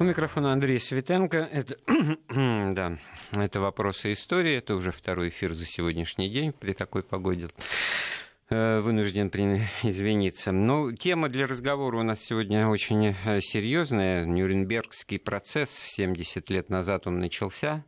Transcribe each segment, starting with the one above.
У микрофона Андрей Светенко. Это, да, это «Вопросы истории». Это уже второй эфир за сегодняшний день при такой погоде. Э, вынужден извиниться. Но ну, тема для разговора у нас сегодня очень э, серьезная. Нюрнбергский процесс 70 лет назад он начался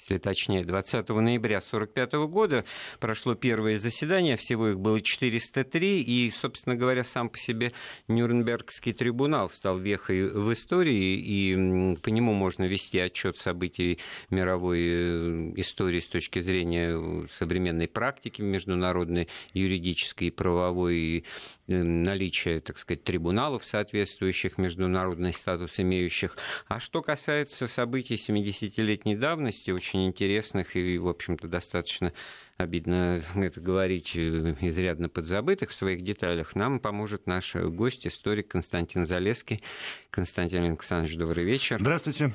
если точнее, 20 ноября 1945 года прошло первое заседание, всего их было 403, и, собственно говоря, сам по себе Нюрнбергский трибунал стал вехой в истории, и по нему можно вести отчет событий мировой э, истории с точки зрения современной практики международной, юридической и правовой, э, наличия, так сказать, трибуналов соответствующих, международный статус имеющих. А что касается событий 70-летней давности, очень очень интересных и, в общем-то, достаточно обидно это говорить, э, изрядно подзабытых в своих деталях, нам поможет наш гость, историк Константин Залеский. Константин Александрович, добрый вечер. Здравствуйте.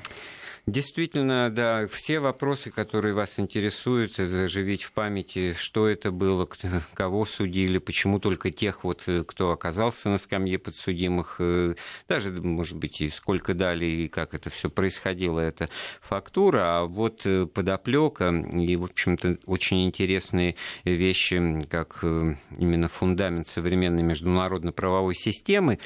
Действительно, да, все вопросы, которые вас интересуют, заживить в памяти, что это было, кого судили, почему только тех, вот, э, кто оказался на скамье подсудимых, э, даже, может быть, и сколько дали, и как это все происходило, это фактура, а вот подоплека и, в общем-то, очень интересно интересные вещи, как э, именно фундамент современной международно-правовой системы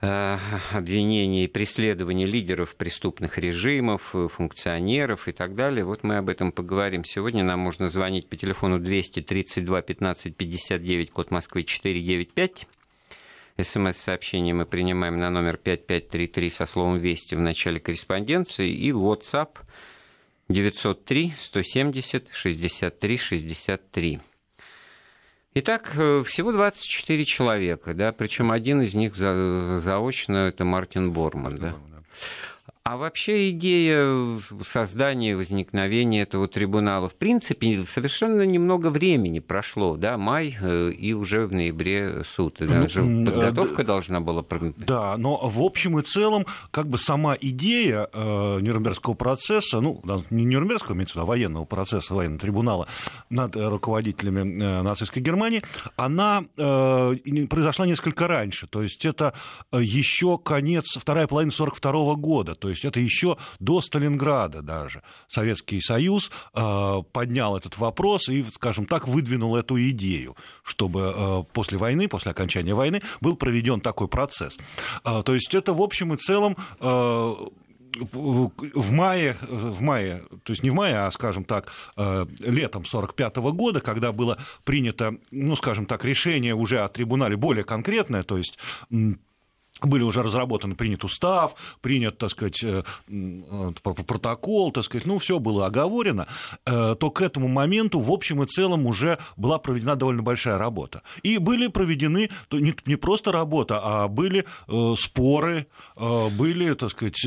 э, обвинения и преследования лидеров преступных режимов, э, функционеров и так далее. Вот мы об этом поговорим. Сегодня нам можно звонить по телефону 232 15 59, код Москвы 495. СМС-сообщение мы принимаем на номер 5533 со словом «Вести» в начале корреспонденции и WhatsApp 903 170 63 63. Итак, э, всего 24 человека, да, причем один из них за, заочно это Мартин Борман, да. А вообще идея создания, возникновения этого трибунала, в принципе, совершенно немного времени прошло, да, май и уже в ноябре суд. Даже ну, подготовка да, должна была... Да, но в общем и целом, как бы сама идея э, Нюрнбергского процесса, ну, не Нюрнбергского, имеется в виду, а военного процесса, военного трибунала над руководителями э, нацистской Германии, она э, произошла несколько раньше, то есть это еще конец, вторая половина 1942 года, то есть есть это еще до Сталинграда даже. Советский Союз э, поднял этот вопрос и, скажем так, выдвинул эту идею, чтобы э, после войны, после окончания войны был проведен такой процесс. Э, то есть это в общем и целом в мае, в мае, то есть не в мае, а, скажем так, летом 1945 года, когда было принято, ну, скажем так, решение уже о трибунале более конкретное, то есть были уже разработаны, принят устав, принят, так сказать, э, протокол, так сказать, ну, все было оговорено, э, то к этому моменту, в общем и целом, уже была проведена довольно большая работа. И были проведены не просто работа, а были э, споры, были, так сказать,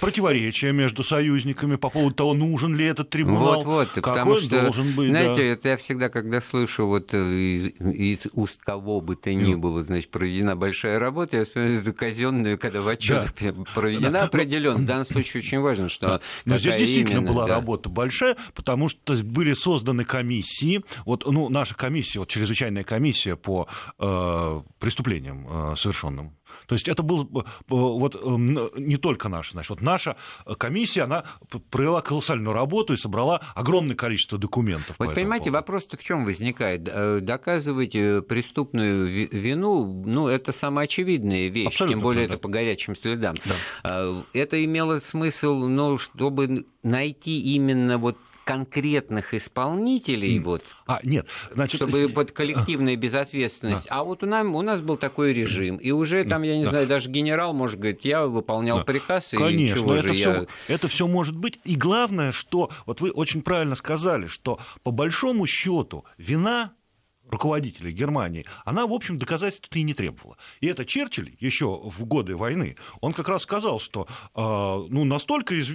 противоречия между союзниками по поводу того, нужен ли этот трибунал, вот, вот, какой он что, должен быть. Знаете, да. это я всегда, когда слышу вот из, из уст кого бы то ни было, значит, проведена большая работа, я казенную, когда в отчет да. проведена да. определенно. В данном случае очень важно, что Но здесь действительно именно, была да. работа большая, потому что были созданы комиссии. Вот, ну, наша комиссия, вот чрезвычайная комиссия по э, преступлениям э, совершенным то есть это был э, вот эм, не только наша, значит, вот наша комиссия, она провела колоссальную работу и собрала огромное количество документов. Вот понимаете, вопрос-то в чем возникает? Э, доказывать э, преступную вину, ну, это самоочевидная вещь, Абсолютно тем более правда. это по горячим следам. Да. Это имело смысл, ну, чтобы найти именно вот конкретных исполнителей, mm. вот, а, нет, значит, чтобы под коллективная безответственность. Да. А вот у нас, у нас был такой режим, и уже там, я не да. знаю, даже генерал может говорить, я выполнял да. приказ, и Конечно, чего это же все, я... это все может быть. И главное, что, вот вы очень правильно сказали, что по большому счету вина руководителей Германии, она, в общем, доказательств и не требовала. И это Черчилль еще в годы войны, он как раз сказал, что э, ну, настолько из,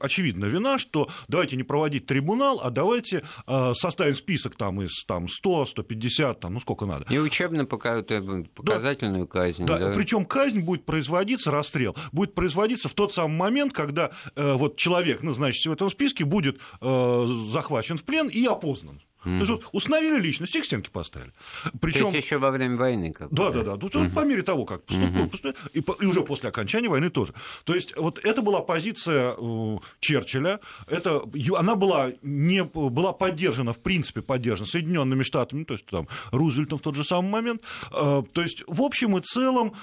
очевидна вина, что давайте не проводить трибунал, а давайте э, составим список там, из там, 100, 150, там, ну сколько надо. И учебно-показательную да, казнь. Да, да. причем казнь будет производиться, расстрел, будет производиться в тот самый момент, когда э, вот человек, значит, в этом списке будет э, захвачен в плен и опознан. Mm-hmm. То есть вот установили личность, их стенки поставили. Причем... То есть еще во время войны как Да, да, да. Mm-hmm. по мере того, как поступил, mm-hmm. и, по, и уже после окончания войны тоже. То есть вот это была позиция э, Черчилля, это, она была, не, была поддержана, в принципе, поддержана Соединенными Штатами, то есть там Рузвельтом в тот же самый момент. Э, то есть в общем и целом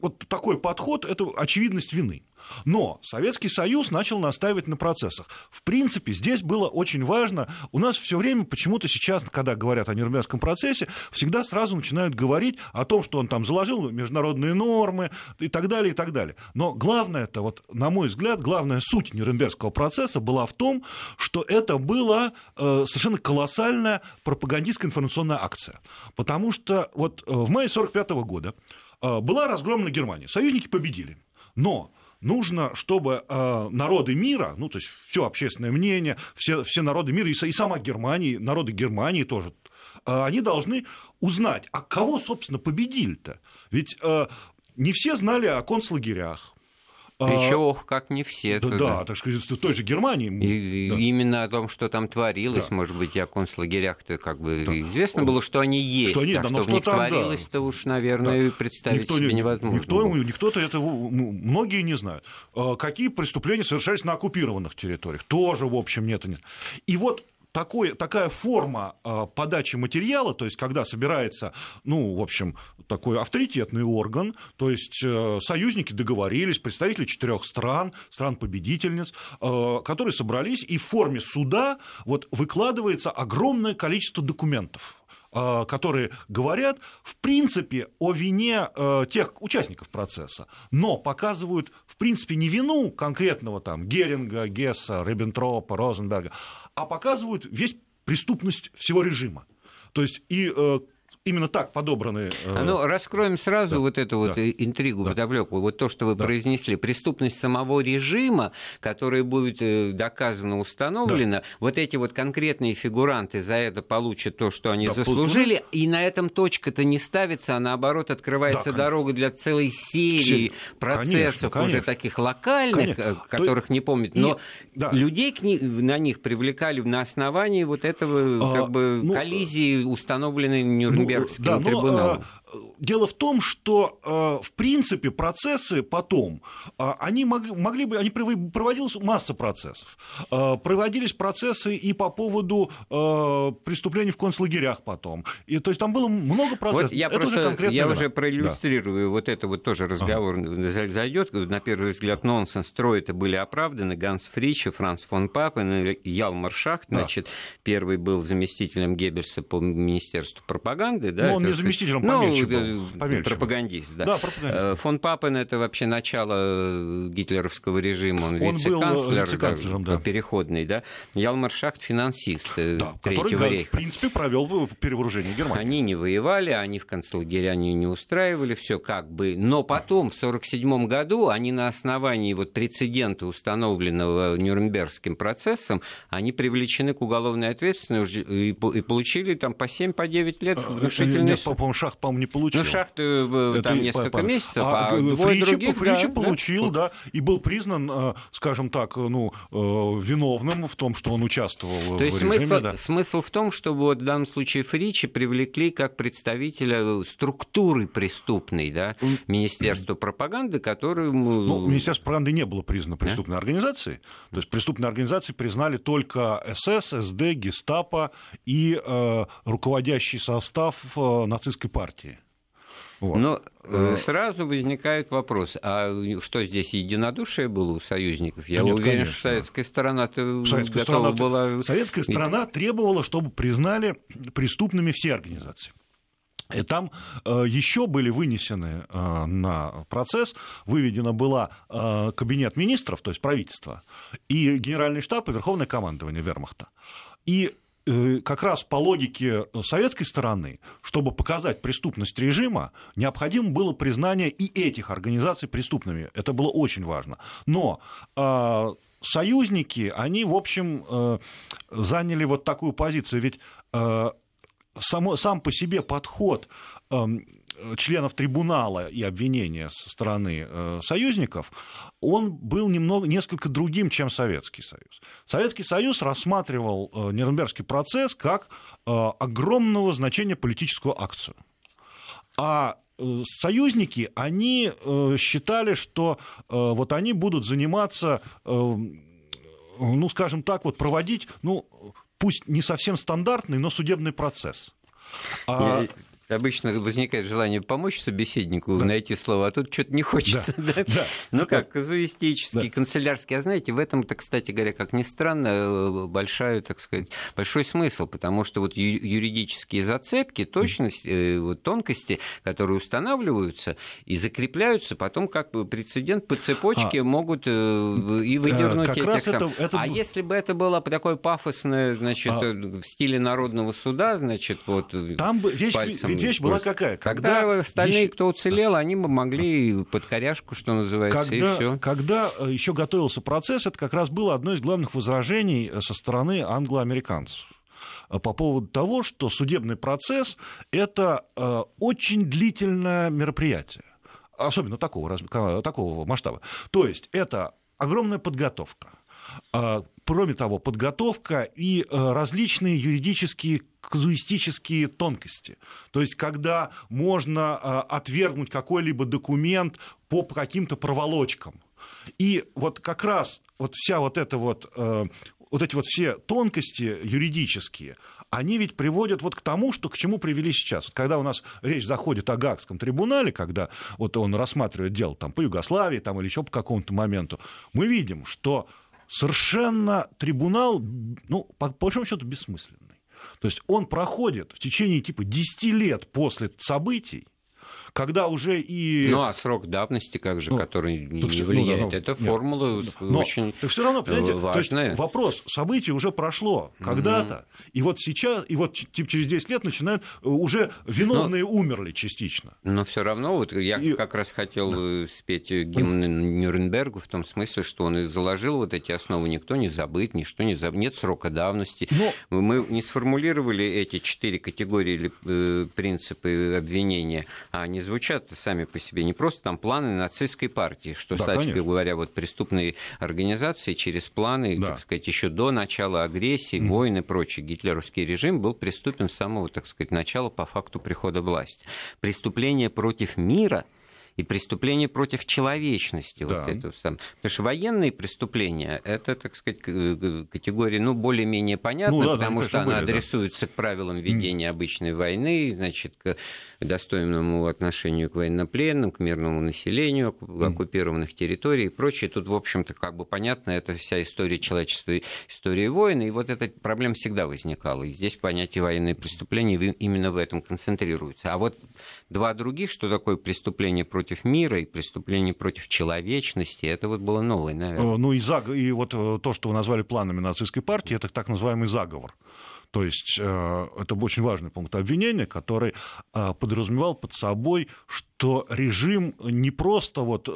вот такой подход – это очевидность вины. Но Советский Союз начал настаивать на процессах. В принципе, здесь было очень важно. У нас все время почему-то сейчас, когда говорят о Нюрнбергском процессе, всегда сразу начинают говорить о том, что он там заложил международные нормы и так далее, и так далее. Но главное это, вот, на мой взгляд, главная суть Нюрнбергского процесса была в том, что это была э, совершенно колоссальная пропагандистская информационная акция. Потому что вот э, в мае 1945 года э, была разгромлена Германия. Союзники победили. Но нужно, чтобы э, народы мира, ну, то есть все общественное мнение, все, все народы мира, и, и сама Германия, народы Германии тоже, э, они должны узнать, а кого, собственно, победили-то? Ведь э, не все знали о концлагерях, еще, ох, как не все. Да, да, так сказать, в той же Германии. И, да. Именно о том, что там творилось, да. может быть, о концлагерях-то как бы да. известно было, что они есть. Что они, а да, что, что в них там, творилось-то да. уж, наверное, да. представить никто, себе невозможно. Никто, никто-то это, многие не знают. А какие преступления совершались на оккупированных территориях? Тоже, в общем, нет. нет. И вот такой, такая форма э, подачи материала, то есть когда собирается, ну, в общем, такой авторитетный орган, то есть э, союзники договорились, представители четырех стран, стран-победительниц, э, которые собрались, и в форме суда вот выкладывается огромное количество документов Э, которые говорят, в принципе, о вине э, тех участников процесса, но показывают, принципе, не вину конкретного там Геринга, Гесса, Риббентропа, Розенберга, а показывают весь преступность всего режима. То есть и э, именно так подобраны. Э, ну, раскроем сразу да, вот эту вот да, интригу, да. подоплеку. Вот то, что вы да. произнесли, преступность самого режима, которая будет э, доказано установлена, да. вот эти вот конкретные фигуранты за это получат то, что они да, заслужили, пол... и на этом точка-то не ставится, а наоборот открывается да, дорога для целой серии Все... процессов конечно, уже таких локальных, конечно. Э, которых то... не помнят. Но и... да. людей к на них привлекали на основании вот этого а, как бы ну, коллизии, установленной Нюрнбергом Нюрнбергским да, трибуналом. Дело в том, что, э, в принципе, процессы потом, э, они могли, могли бы, они проводилась масса процессов. Э, проводились процессы и по поводу преступлений в концлагерях потом. И, то есть там было много процессов. Вот я это просто, уже конкретно. Я уже проиллюстрирую, да. вот это вот тоже разговор ага. зайдет. На первый взгляд нонсенс, строи-то были оправданы. Ганс Фрич, Франц фон Папен и Ялмар Шахт. Да. Значит, первый был заместителем Геббельса по Министерству пропаганды. Да, ну, он не заместителем, ну, был. Помельче пропагандист, да. да пропагандист. Э, фон Папен это вообще начало гитлеровского режима, он, он вице-канцлер, вице-канцлером, да, да. переходный, да. Ялмар Шахт финансист э, да, Третьего который, рейха. в принципе, провел перевооружение Германии. Они не воевали, они в концлагеря не, не устраивали, все как бы. Но потом, в 1947 году, они на основании вот прецедента, установленного Нюрнбергским процессом, они привлечены к уголовной ответственности и, и получили там по 7-9 по лет э, внушительный... Нет, по-моему, Шахт, по-моему, не получил. Ну, Шахты э, там Это, несколько по, месяцев, а, а двое Фричи, других... Фричи да, получил, да? да, и был признан, э, скажем так, ну, э, виновным в том, что он участвовал То в есть режиме. Смысл, да. смысл в том, чтобы вот в данном случае Фричи привлекли как представителя структуры преступной, да, Министерства пропаганды, который... Ну, Министерство пропаганды не было признано преступной да? организацией. То есть преступной организацией признали только СС, СД, Гестапо и э, руководящий состав э, нацистской партии. Вот. Но э, сразу возникает вопрос, а что здесь единодушие было у союзников? Я Нет, уверен, конечно. что советская сторона-то советская сторона, была... Советская сторона требовала, чтобы признали преступными все организации. И там э, еще были вынесены э, на процесс, выведена была э, кабинет министров, то есть правительство, и генеральный штаб и верховное командование вермахта. И Э, как раз по логике советской стороны, чтобы показать преступность режима, необходимо было признание и этих организаций преступными. Это было очень важно. Но э, союзники, они, в общем, э, заняли вот такую позицию. Ведь э, само, сам по себе подход э, членов трибунала и обвинения со стороны э, союзников, он был немного, несколько другим, чем Советский Союз. Советский Союз рассматривал э, Нюрнбергский процесс как э, огромного значения политическую акцию. А э, союзники, они э, считали, что э, вот они будут заниматься, ну, скажем так, вот проводить, ну, пусть не совсем стандартный, но судебный процесс. А... Обычно возникает желание помочь собеседнику да. найти слово, а тут что-то не хочется. Да. Да? Да. Ну как, казуистический, да. канцелярский. А знаете, в этом-то, кстати говоря, как ни странно, э, большой, так сказать, большой смысл, потому что вот юридические зацепки, точность, э, вот, тонкости, которые устанавливаются и закрепляются, потом как бы прецедент по цепочке а, могут э, и выдернуть как этих это, это... А если бы это было такое пафосное, значит, а... в стиле народного суда, значит, вот Там бы вещь, пальцем ведь вещь была какая? Когда, когда остальные, вещь... кто уцелел, они бы могли под коряшку, что называется, когда, и все. Когда э, еще готовился процесс, это как раз было одно из главных возражений э, со стороны англоамериканцев э, по поводу того, что судебный процесс – это очень длительное мероприятие, особенно такого, такого масштаба. То есть это огромная подготовка, кроме того, подготовка и различные юридические казуистические тонкости. То есть, когда можно а, отвергнуть какой-либо документ по каким-то проволочкам. И вот как раз вот вся вот эта вот, э, вот эти вот все тонкости юридические, они ведь приводят вот к тому, что к чему привели сейчас. Когда у нас речь заходит о Гагском трибунале, когда вот он рассматривает дело там, по Югославии там, или еще по какому-то моменту, мы видим, что совершенно трибунал, ну, по, большому счету, бессмысленный. То есть он проходит в течение типа 10 лет после событий, когда уже и... Ну, а срок давности, как же, ну, который не, не влияет, ну, да, ну, это формула но, очень так все равно, понимаете, важная. Есть вопрос, событие уже прошло когда-то, mm-hmm. и вот сейчас, и вот типа через 10 лет начинают, э, уже виновные но, умерли частично. Но все равно, вот я и... как раз хотел да. Спеть гимн Нюрнбергу в том смысле, что он и заложил вот эти основы, никто не забыт, ничто не забыт, нет срока давности. Но... Мы не сформулировали эти четыре категории или э, принципы обвинения, а они звучат сами по себе не просто там планы нацистской партии, что, да, кстати конечно. говоря, вот преступные организации через планы, да. так сказать, еще до начала агрессии, mm. войны и прочее, гитлеровский режим был преступен с самого, так сказать, начала по факту прихода власти. Преступление против мира – и преступления против человечности. Да. Вот это сам. Потому что военные преступления это, так сказать, категория, ну, более-менее понятна, ну, да, потому да, что она были, адресуется да. к правилам ведения обычной войны, значит, к достойному отношению к военнопленным, к мирному населению оккупированных территорий и прочее. Тут, в общем-то, как бы понятно, это вся история человечества, история войны, и вот эта проблема всегда возникала. И здесь понятие военные преступления именно в этом концентрируется. А вот два других, что такое преступление против мира и преступление против человечности, это вот было новое, наверное. Ну и, заг... и вот э, то, что вы назвали планами нацистской партии, это так называемый заговор. То есть э, это очень важный пункт обвинения, который э, подразумевал под собой, что режим не просто вот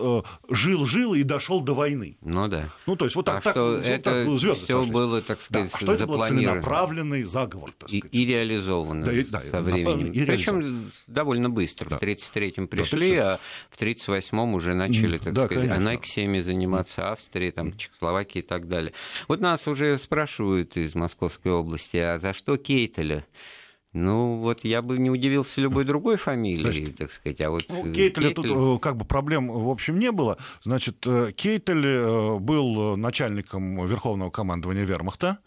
жил-жил и дошел до войны. Ну да. Ну то есть вот так, а так, что вот это так звезды все было, так сказать, да, а что это был целенаправленный заговор, так сказать. И, и реализовано да, да, со временем. И Причем довольно быстро. Да. В 1933-м пришли, да, а в 1938-м уже начали, так да, сказать, конечно. аннексиями заниматься Австрии, там, Чехословакии и так далее. Вот нас уже спрашивают из Московской области, а за что Кейтеля? Ну, вот я бы не удивился любой другой фамилии, Значит, так сказать. А вот ну, Кейтеля Кейтель... тут э, как бы проблем, в общем, не было. Значит, э, Кейтель э, был начальником Верховного командования Вермахта,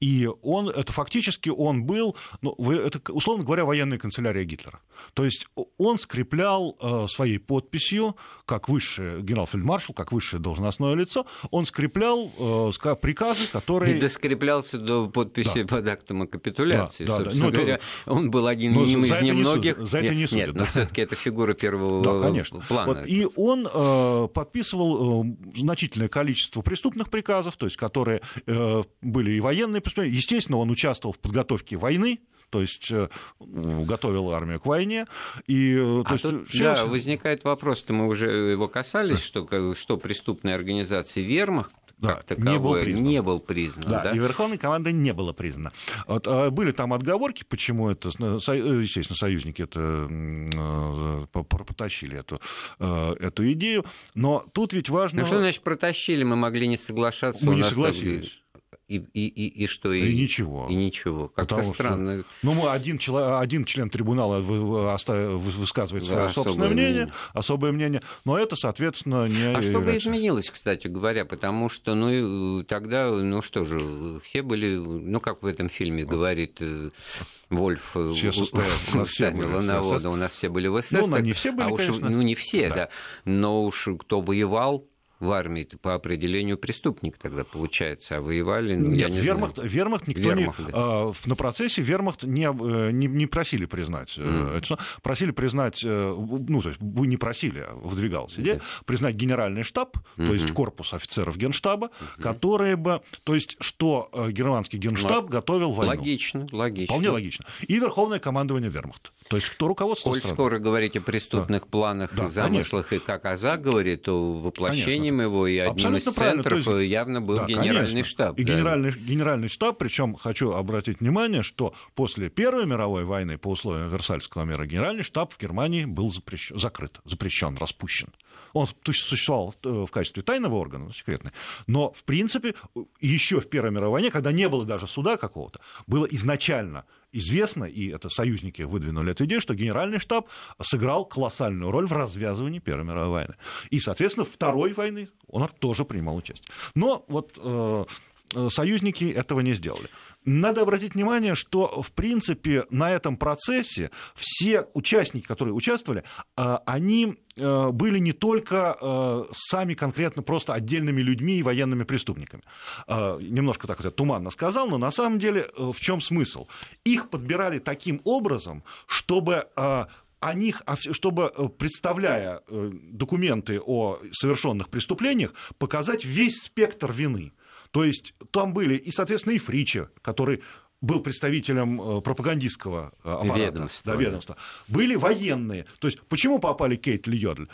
и он, это фактически он был, ну, это, условно говоря, военная канцелярия Гитлера. То есть он скреплял своей подписью, как высший генерал-фельдмаршал, как высшее должностное лицо, он скреплял приказы, которые... И доскреплялся до подписи да. под актом о капитуляции, да, да, собственно да. Ну, говоря. Он был один но из немногих. За это не судят. Нет, но все-таки это фигура первого да, конечно. плана. Вот, и он э, подписывал э, значительное количество преступных приказов, то есть которые э, были и военные преступления. Естественно, он участвовал в подготовке войны, то есть э, готовил армию к войне. И, э, а то есть, тут, все... Да, возникает вопрос, мы уже его касались, что, что преступные организации вермахт да, как таковое не был признан. Не был признан да, да? И Верховной командой не было признано. Вот, а, были там отговорки, почему это, э, естественно, союзники это потащили эту, эту идею, но тут ведь важно... Ну что значит протащили? Мы могли не соглашаться. Мы не согласились. И, и, и, и что? И, и ничего. И ничего. Как-то Потому странно. Что, ну, один, человек, один член трибунала высказывает свое собственное мнение, мнение, особое мнение, но это, соответственно, не... А что бы изменилось, кстати говоря? Потому что, ну, тогда, ну что же, все были, ну, как в этом фильме говорит э, Вольф э, все у нас все были на воду, у нас все были в СС. Ну, не все были, а уж, Ну, не все, да. да. Но уж кто воевал, в армии по определению преступник тогда получается, а воевали, ну, Нет, я не вермахт, знаю. Вермахт никто вермахт, не... Да. Э, на процессе вермахт не, э, не, не просили признать. Mm. Это, просили признать, э, ну, то есть вы не просили, а выдвигался идея, yeah. признать генеральный штаб, mm-hmm. то есть корпус офицеров генштаба, mm-hmm. которые бы... То есть что германский генштаб ну, готовил войну. Логично, логично. Вполне логично. И верховное командование вермахта. То есть кто руководство Коль страны. скоро говорить о преступных да. планах, да, замыслах конечно. и как о заговоре, то воплощением конечно. его и одним Абсолютно из центров есть, явно был да, генеральный конечно. штаб. И да. генеральный, генеральный штаб, причем хочу обратить внимание, что после Первой мировой войны по условиям Версальского мира генеральный штаб в Германии был запрещен, закрыт, запрещен, распущен. Он существовал в качестве тайного органа, секретный. Но, в принципе, еще в Первой мировой войне, когда не было даже суда какого-то, было изначально известно, и это союзники выдвинули эту идею, что генеральный штаб сыграл колоссальную роль в развязывании Первой мировой войны. И, соответственно, Второй войны он тоже принимал участие. Но вот э, союзники этого не сделали. Надо обратить внимание, что, в принципе, на этом процессе все участники, которые участвовали, э, они э, были не только э, сами конкретно просто отдельными людьми и военными преступниками. Немножко так вот туманно сказал, но на самом деле в чем смысл? Их подбирали таким образом, чтобы о них, чтобы, представляя документы о совершенных преступлениях, показать весь спектр вины. То есть там были и, соответственно, и Фричи, который был представителем э, пропагандистского э, аппарата, ведомства, да, ведомства. Были военные. То есть почему попали Кейт Йодль?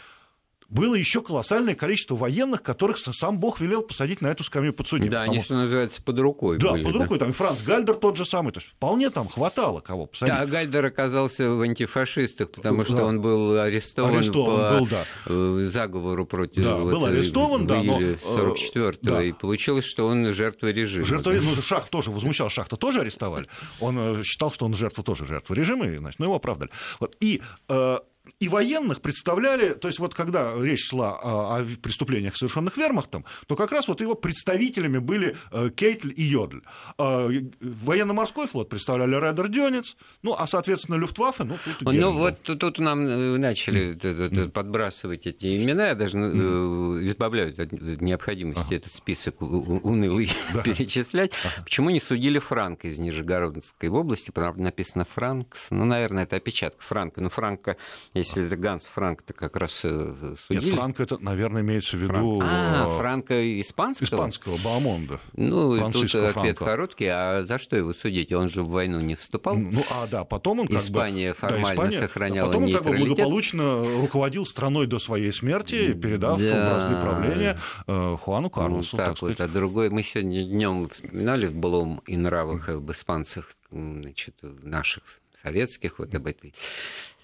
Было еще колоссальное количество военных, которых сам Бог велел посадить на эту скамью подсудимых. Да, они, что называется, под рукой Да, были, под рукой. Да. Там и Франц Гальдер тот же самый. То есть вполне там хватало кого посадить. Да, Гальдер оказался в антифашистах, потому что да. он был арестован, арестован по был, да. Э, заговору против... Да, вот, был арестован, да, но... 44-го, э, да. и получилось, что он жертва режима. Жертва, да. ну, Шах тоже возмущал, Шахта тоже арестовали. Он э, считал, что он жертва тоже жертва режима, и, значит, ну, его оправдали. Вот. И и военных представляли, то есть вот когда речь шла о, преступлениях, совершенных вермахтом, то как раз вот его представителями были э, Кейтль и Йодль. Э, военно-морской флот представляли Редер Дёнец, ну, а, соответственно, Люфтваффе, ну, тут Ну, вот тут нам э, начали подбрасывать эти имена, я даже избавляют от необходимости этот список унылый перечислять. Почему не судили Франка из Нижегородской области? Написано Франк, ну, наверное, это опечатка Франка. Но Франка если это Ганс Франк, то как раз э, судили. Нет, Франк это, наверное, имеется в виду... Франк. А, Франка испанского? Испанского, Баамонда. Ну, Франциско тут ответ Франко. короткий. А за что его судить? Он же в войну не вступал. Ну, а, да, потом он как Испания бы... формально да, Испания, сохраняла а потом он как бы благополучно руководил страной до своей смерти, передав да. бразды правления э, Хуану Карлосу. Ну, так, так вот, а другой... Мы сегодня днем вспоминали в былом и нравах об испанцах, значит, наших советских, вот об этой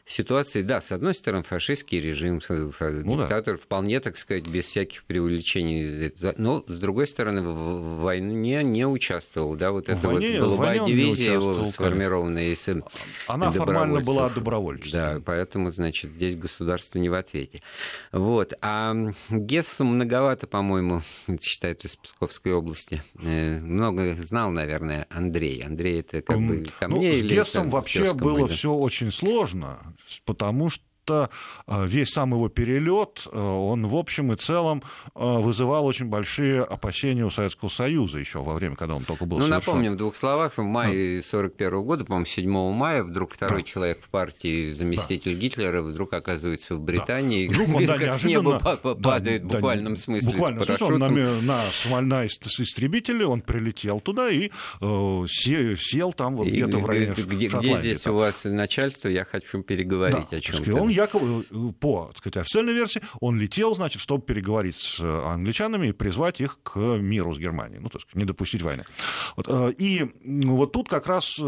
ситуации, да, с одной стороны, фашистский режим, ну, диктатор да. вполне, так сказать, без всяких преувеличений, но, с другой стороны, в войне не участвовал, да, вот эта вот голубая дивизия его сформированная из Она формально была добровольческой. Да, поэтому, значит, здесь государство не в ответе. Вот, а Гессу многовато, по-моему, считают из Псковской области. Э, много знал, наверное, Андрей. Андрей это как бы ко ну, мне с. Гессом вообще было все очень сложно потому что что э, весь сам его перелет, э, он в общем и целом э, вызывал очень большие опасения у Советского Союза еще во время, когда он только был Ну, совершен. напомним в двух словах, в мае 1941 года, по-моему, 7 мая, вдруг второй да. человек в партии, заместитель да. Гитлера, вдруг оказывается в Британии, да. вдруг он, да, как с неба падает да, в буквальном да, смысле буквально, с парашютом. Он на, на, на истребителе, он прилетел туда и э, сел, там вот где-то в районе где, где здесь у вас начальство, я хочу переговорить да, о чем-то. Он якобы по так сказать, официальной версии он летел, значит, чтобы переговорить с англичанами и призвать их к миру с Германией, ну, то есть не допустить войны. Вот, и вот тут как раз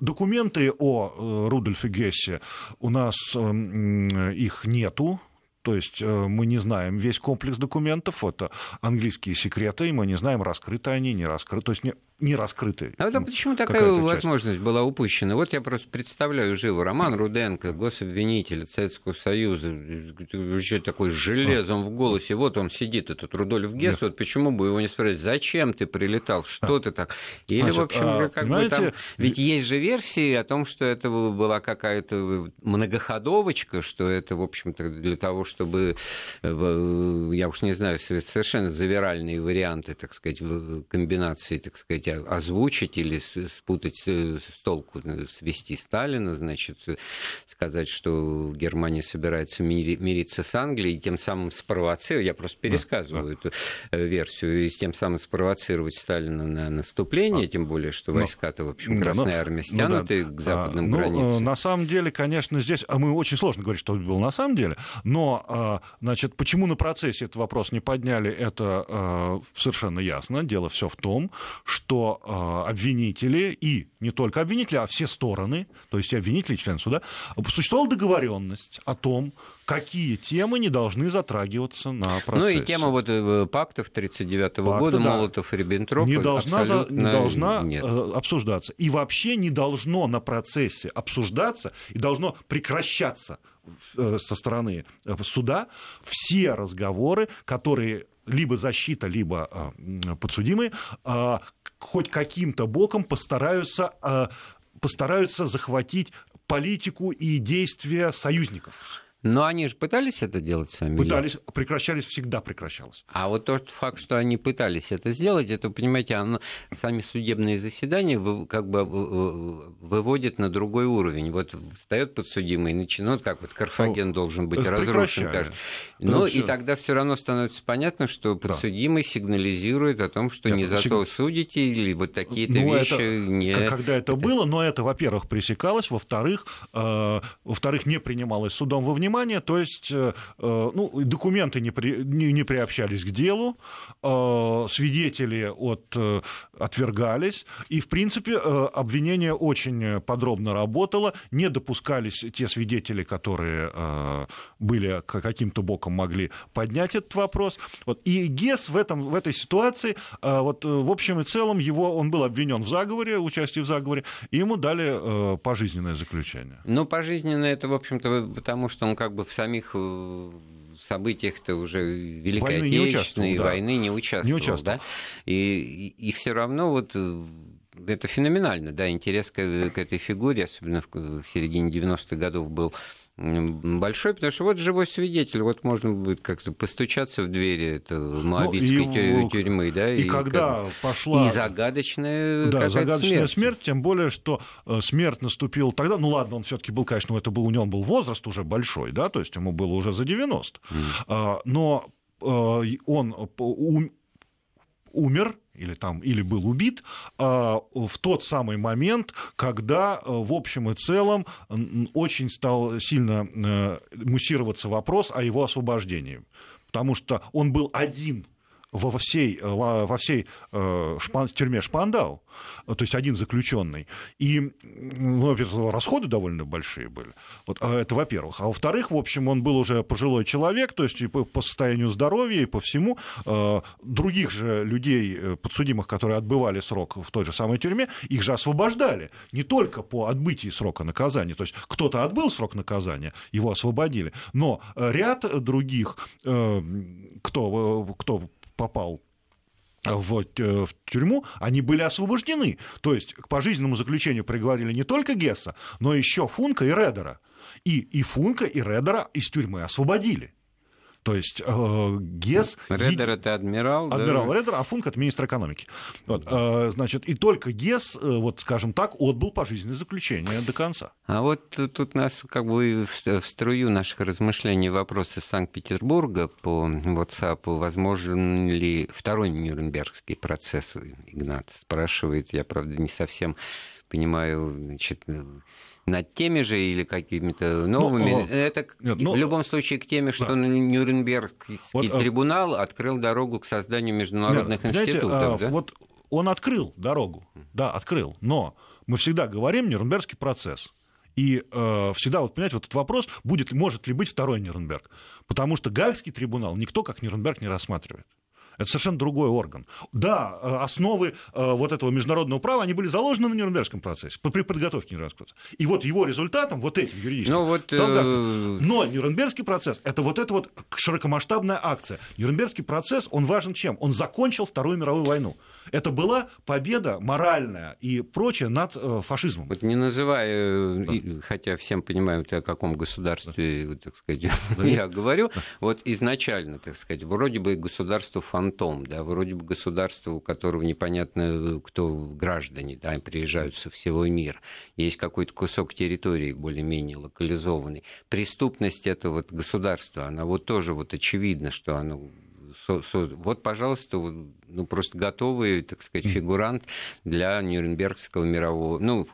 документы о Рудольфе Гессе у нас их нету, то есть э, мы не знаем весь комплекс документов, это английские секреты, и мы не знаем, раскрыты они, не раскрыты. То есть не раскрыты. А вот почему такая возможность часть? была упущена? Вот я просто представляю живо Роман Руденко, гособвинитель Советского Союза, еще такой с железом а. в голосе. Вот он сидит, этот Рудольф Гесс, вот почему бы его не спросить, зачем ты прилетал, что а. ты так? Или, Значит, в общем, а, как бы там... Ведь есть же версии о том, что это была какая-то многоходовочка, что это, в общем-то, для того, чтобы, э, я уж не знаю, совершенно завиральные варианты, так сказать, комбинации, так сказать, озвучить или спутать с толку, э, свести Сталина, значит, сказать, что Германия собирается мириться с Англией, и тем самым спровоцировать, я просто пересказываю да, эту э, версию, и тем самым спровоцировать Сталина на наступление, а, тем более, что ну, войска-то, в общем, Красная ну, Армия стянуты ну, да, к западным а, границам. Ну, на самом деле, конечно, здесь, а мы очень сложно говорить, что это было на самом деле, но, а, значит, почему на процессе этот вопрос не подняли, это совершенно ясно. Дело все в том, что что обвинители и не только обвинители, а все стороны, то есть и обвинители, и члены суда, существовала договоренность о том, какие темы не должны затрагиваться на процессе. Ну и тема вот э, пактов 1939 -го года, да. Молотов и Риббентроп не должна, за, не должна нет. Э, обсуждаться. И вообще не должно на процессе обсуждаться и должно прекращаться э, со стороны суда все разговоры, которые либо защита, либо а, подсудимые а, хоть каким-то боком постараются, а, постараются захватить политику и действия союзников. Но они же пытались это делать сами? Пытались, прекращались, всегда прекращалось. А вот тот факт, что они пытались это сделать, это, понимаете, оно, сами судебные заседания вы, как бы выводят на другой уровень. Вот встает подсудимый и начинает, как вот Карфаген ну, должен быть разрушен. Каждый. Ну, ну и тогда все равно становится понятно, что подсудимый да. сигнализирует о том, что Нет, не за сиг... то судите, или вот такие-то ну, вещи это, не... Когда это, это было, но это, во-первых, пресекалось, во-вторых, э, во-вторых, не принималось судом во внимание, внимание, то есть э, э, ну, документы не, при, не, не приобщались к делу, э, свидетели от, отвергались, и, в принципе, обвинение очень подробно работало, не допускались те свидетели, которые были каким-то боком могли поднять этот вопрос. Вот. И ГЕС в, этом, в этой ситуации, вот, в общем и целом, его, он был обвинен в заговоре, участии в заговоре, и ему дали пожизненное заключение. Ну, пожизненное это, в общем-то, потому что он как бы в самих э, событиях-то уже Великой войны Отечественной не да. войны не участвовал. Не участвовал. Да? И, и, и все равно вот э, это феноменально, да, интерес к, к этой фигуре, особенно в, в середине 90-х годов был большой, потому что вот живой свидетель, вот можно будет как-то постучаться в двери Моабитской ну, и, тюрьмы, да, и, и когда как, пошла... И загадочная да, загадочная смерть. смерть, тем более, что э, смерть наступила тогда, ну ладно, он все таки был, конечно, это был, у него был возраст уже большой, да, то есть ему было уже за 90, mm. но э, он умер, или, там, или был убит а, в тот самый момент, когда, э, в общем и целом, очень стал сильно э, муссироваться вопрос о его освобождении. Потому что он был один во всей, э, во всей шпан, тюрьме Шпандау, то есть один заключенный. И ну, расходы довольно большие были. Вот, а это во-первых. А во-вторых, в общем, он был уже пожилой человек, то есть и по, по состоянию здоровья, и по всему. Других же людей, э, подсудимых, которые отбывали срок в той же самой тюрьме, их же освобождали не только по отбытии срока наказания. То есть кто-то отбыл срок наказания, его освободили, но ряд других, э, кто, кто попал в, э, в тюрьму, они были освобождены. То есть к пожизненному заключению приговорили не только Гесса, но еще Функа и Редера. И, и Функа, и Редера из тюрьмы освободили. То есть э, ГЕС... Редер это адмирал. Адмирал да? Редер, а Функ это министр экономики. Вот, э, значит, и только ГЕС, э, вот скажем так, отбыл пожизненное заключение до конца. А вот тут нас как бы в струю наших размышлений вопросы Санкт-Петербурга по WhatsApp. Возможен ли второй Нюрнбергский процесс? Игнат спрашивает. Я, правда, не совсем понимаю, значит, над теми же или какими-то новыми. Ну, Это нет, ну, в любом случае к теме, что да. Нюрнбергский вот, а трибунал открыл дорогу к созданию международных нет, институтов. Знаете, да? Вот он открыл дорогу, да, открыл, но мы всегда говорим Нюрнбергский процесс. И э, всегда, вот, понимаете, вот этот вопрос, будет, может ли быть второй Нюрнберг. Потому что Гаагский трибунал никто как Нюрнберг не рассматривает. Это совершенно другой орган. Да, э, основы э, вот этого международного права, они были заложены на Нюрнбергском процессе, при подготовке Нюрнбергского процесса. И вот его результатом, вот этим юридическим, ну, вот, э... Но Нюрнбергский процесс, это вот эта вот широкомасштабная акция. Нюрнбергский процесс, он важен чем? Он закончил Вторую мировую войну. Это была победа моральная и прочее над фашизмом. Вот не называя, да. хотя всем понимают, о каком государстве, да. так сказать, да. я говорю, да. вот изначально, так сказать, вроде бы государство фан фантом, да, вроде бы государство, у которого непонятно кто граждане, да, приезжают со всего мира. Есть какой-то кусок территории более-менее локализованный. Преступность этого вот государства, она вот тоже вот очевидно, что оно вот, пожалуйста, ну, просто готовый, так сказать, фигурант для Нюрнбергского мирового, ну,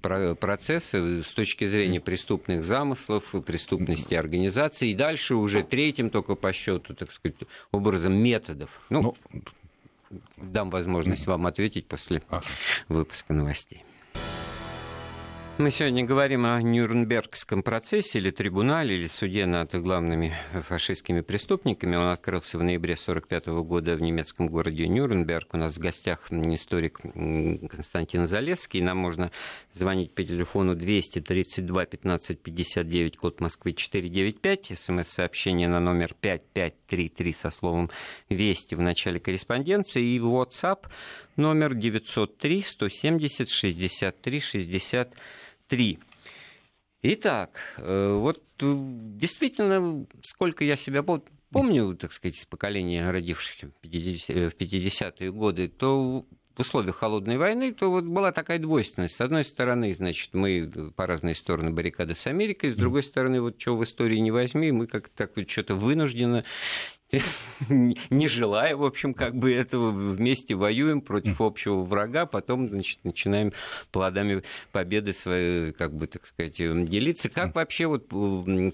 процесса с точки зрения преступных замыслов, преступности организации, и дальше уже третьим только по счету, так сказать, образом методов. Ну, ну дам возможность вам ответить после выпуска новостей. Мы сегодня говорим о Нюрнбергском процессе или трибунале, или суде над главными фашистскими преступниками. Он открылся в ноябре 1945 года в немецком городе Нюрнберг. У нас в гостях историк Константин Залесский. Нам можно звонить по телефону 232 15 59, код Москвы 495. СМС-сообщение на номер 5533 со словом «Вести» в начале корреспонденции. И WhatsApp номер 903 170 63 60 3. Итак, э, вот э, действительно, сколько я себя помню, так сказать, из поколения родившихся в 50-е годы, то в условиях холодной войны, то вот была такая двойственность. С одной стороны, значит, мы по разные стороны баррикады с Америкой, с другой стороны, вот чего в истории не возьми, мы как-то так вот что-то вынуждены не желая, в общем, как бы этого, вместе воюем против общего врага, потом, значит, начинаем плодами победы своей, как бы, так сказать, делиться. Как вообще вот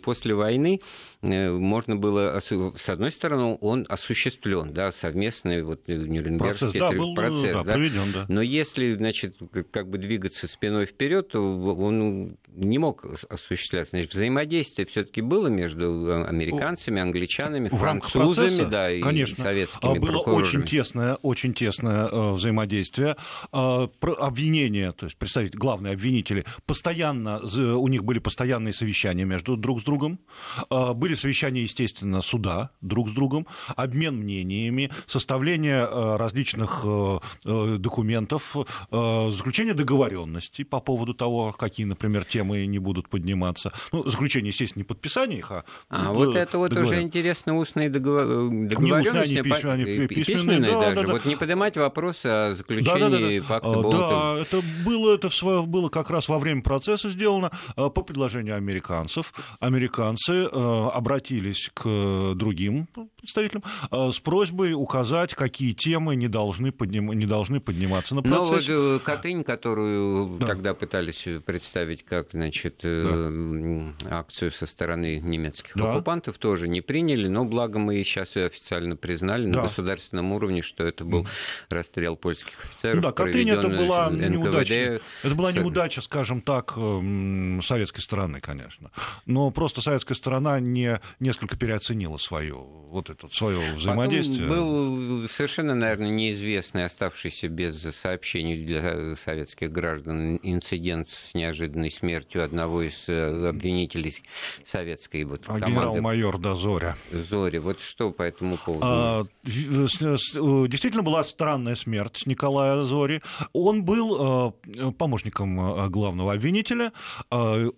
после войны э, можно было, с одной стороны, он осуществлен, да, совместный вот Нюрнбергский процесс, да, был, процесс, да, да? Проведен, да. Но если, значит, как бы двигаться спиной вперед, то он не мог осуществляться. Значит, взаимодействие все-таки было между американцами, англичанами, французами да, и конечно, советскими было очень тесное, очень тесное э, взаимодействие. Э, обвинения, то есть представить главные обвинители, постоянно у них были постоянные совещания между друг с другом, э, были совещания, естественно, суда друг с другом, обмен мнениями, составление различных документов, заключение договоренностей по поводу того, какие, например, темы не будут подниматься. Ну, заключение, естественно, не подписание их, а... А вот это вот уже интересно, устные договоренности договоренности, не письменные, письменные да, даже. Да, да. Вот не поднимать вопрос о заключении да, да, да, пакта Болта. Да, это было, это было как раз во время процесса сделано э, по предложению американцев. Американцы э, обратились к другим представителям э, с просьбой указать, какие темы не должны, подним, не должны подниматься на процессе. Но вот Катынь, которую да. тогда пытались представить как значит, да. акцию со стороны немецких да. оккупантов, тоже не приняли, но благо мы сейчас ее официально признали да. на государственном уровне, что это был расстрел польских офицеров. Ну да, Катынь это была неудача. Это была неудача, скажем так, эм, советской стороны, конечно. Но просто советская сторона не, несколько переоценила свое, вот это, свое взаимодействие. Потом был совершенно, наверное, неизвестный, оставшийся без сообщений для советских граждан инцидент с неожиданной смертью одного из э, обвинителей советской вот, а команды. генерал-майор Дозоря. Зори. Вот что по этому поводу? А, действительно была странная смерть Николая Зори. Он был э, помощником э, главного обвинителя, э,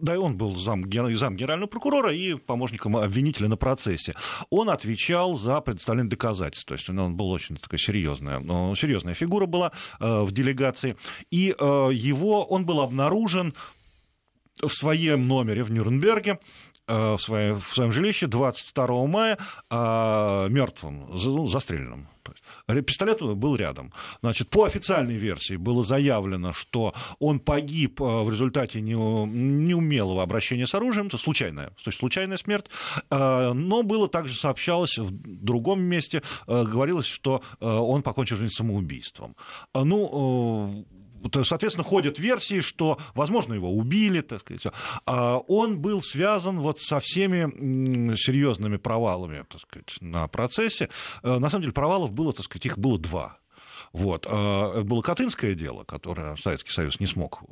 да и он был зам, зам генерального прокурора и помощником обвинителя на процессе. Он отвечал за предоставление доказательств, то есть он был очень такая серьезная, серьезная фигура была в делегации, и его, он был обнаружен в своем номере в Нюрнберге Э, в своем, в своем жилище 22 мая а, мертвым, ну, застреленным. Пистолет был рядом. Значит, по официальной версии было заявлено, что он погиб в результате неумелого обращения с оружием, это случайная, то есть случайная смерть, но было также сообщалось в другом месте, говорилось, что он покончил жизнь самоубийством. Ну, соответственно, ходят версии, что, возможно, его убили, так сказать. А он был связан вот со всеми серьезными провалами, так сказать, на процессе. Э, на самом деле провалов было, так сказать, их было два. Вот. А, это было Катынское дело, которое Советский Союз не смог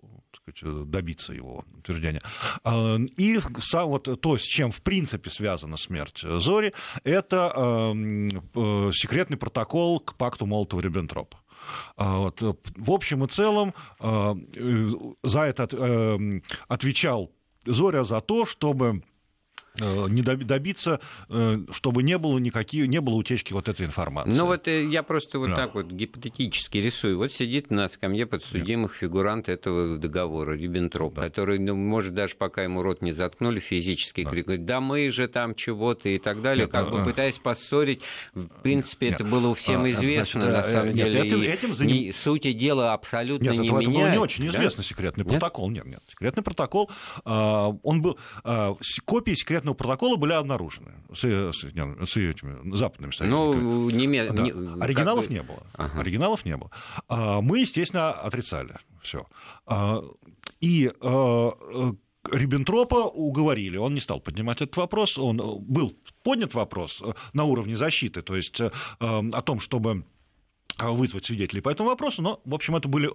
добиться его утверждения. А, и вот то, с чем в принципе связана смерть Зори, это э, секретный протокол к пакту Молотова-Риббентропа. А, вот. В общем и целом а, э, за это э, отвечал Зоря за то, чтобы Э, не добиться, э, чтобы не было никаких, не было утечки вот этой информации. Ну вот э, я просто вот да. так вот гипотетически рисую. Вот сидит на скамье подсудимых Нет. фигурант этого договора, Риббентроп, да. который, ну, может, даже пока ему рот не заткнули, физически да. крикнуть, да мы же там чего-то и так далее, Нет, как а... бы пытаясь поссорить. В принципе, Нет. это было всем а, известно, значит, на самом нет, деле. Этим, этим заним... не, сути дела абсолютно нет, не это, меняет. Это было не очень да? известно секретный нет? протокол. Нет, нет. Секретный протокол, он был, копии секретного секретного протокола были обнаружены с, с, с этими западными союзниками. Ну, неме... да. не... Оригиналов бы... не было. Ага. Оригиналов не было. А, мы, естественно, отрицали все. А, и а, Риббентропа уговорили, он не стал поднимать этот вопрос, он был поднят вопрос на уровне защиты, то есть о том, чтобы вызвать свидетелей по этому вопросу, но, в общем, это были...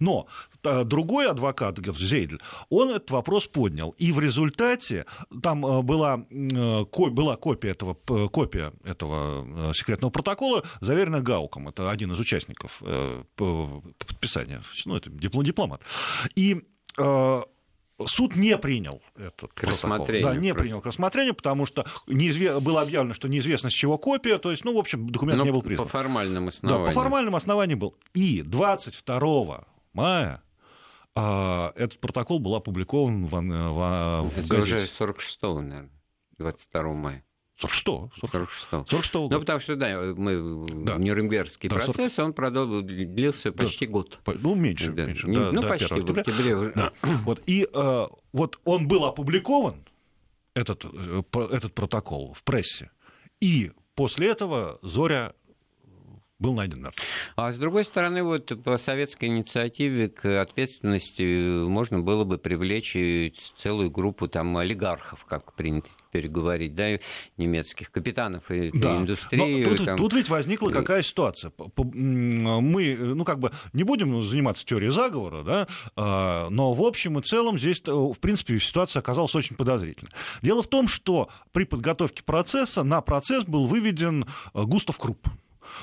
Но а, другой адвокат, Зейдль, он этот вопрос поднял, и в результате там а, была, была копия, этого, копия этого секретного протокола, заверенная Гауком, это один из участников э, подписания, ну, это дипломат. И суд не принял этот к протокол. Да, не принял к рассмотрению, потому что неизве... было объявлено, что неизвестно с чего копия, то есть, ну, в общем, документ Но не был признан. по формальным основаниям. Да, по формальным основаниям был. И 22 мая а, этот протокол был опубликован в, в, в Это газете. уже 46 наверное, 22 мая. 46 46 46 Ну, потому что, да, мы да. Нюрнбергский да, процесс, 40... он длился почти да. год. Ну, меньше, да. меньше. Не, до, ну, до почти, в октябре. Да. Вот, и э, вот он был опубликован, этот, э, этот протокол, в прессе, и после этого Зоря был найден мертвым. А с другой стороны, вот по советской инициативе к ответственности можно было бы привлечь целую группу там олигархов, как принято теперь говорить, да, немецких капитанов и да. индустрии. тут, там... тут ведь возникла какая ситуация. Мы, ну, как бы не будем заниматься теорией заговора, да, а, но в общем и целом здесь, э, в принципе, ситуация оказалась очень подозрительной. Дело в том, что при подготовке процесса на процесс был выведен э, Густав Крупп.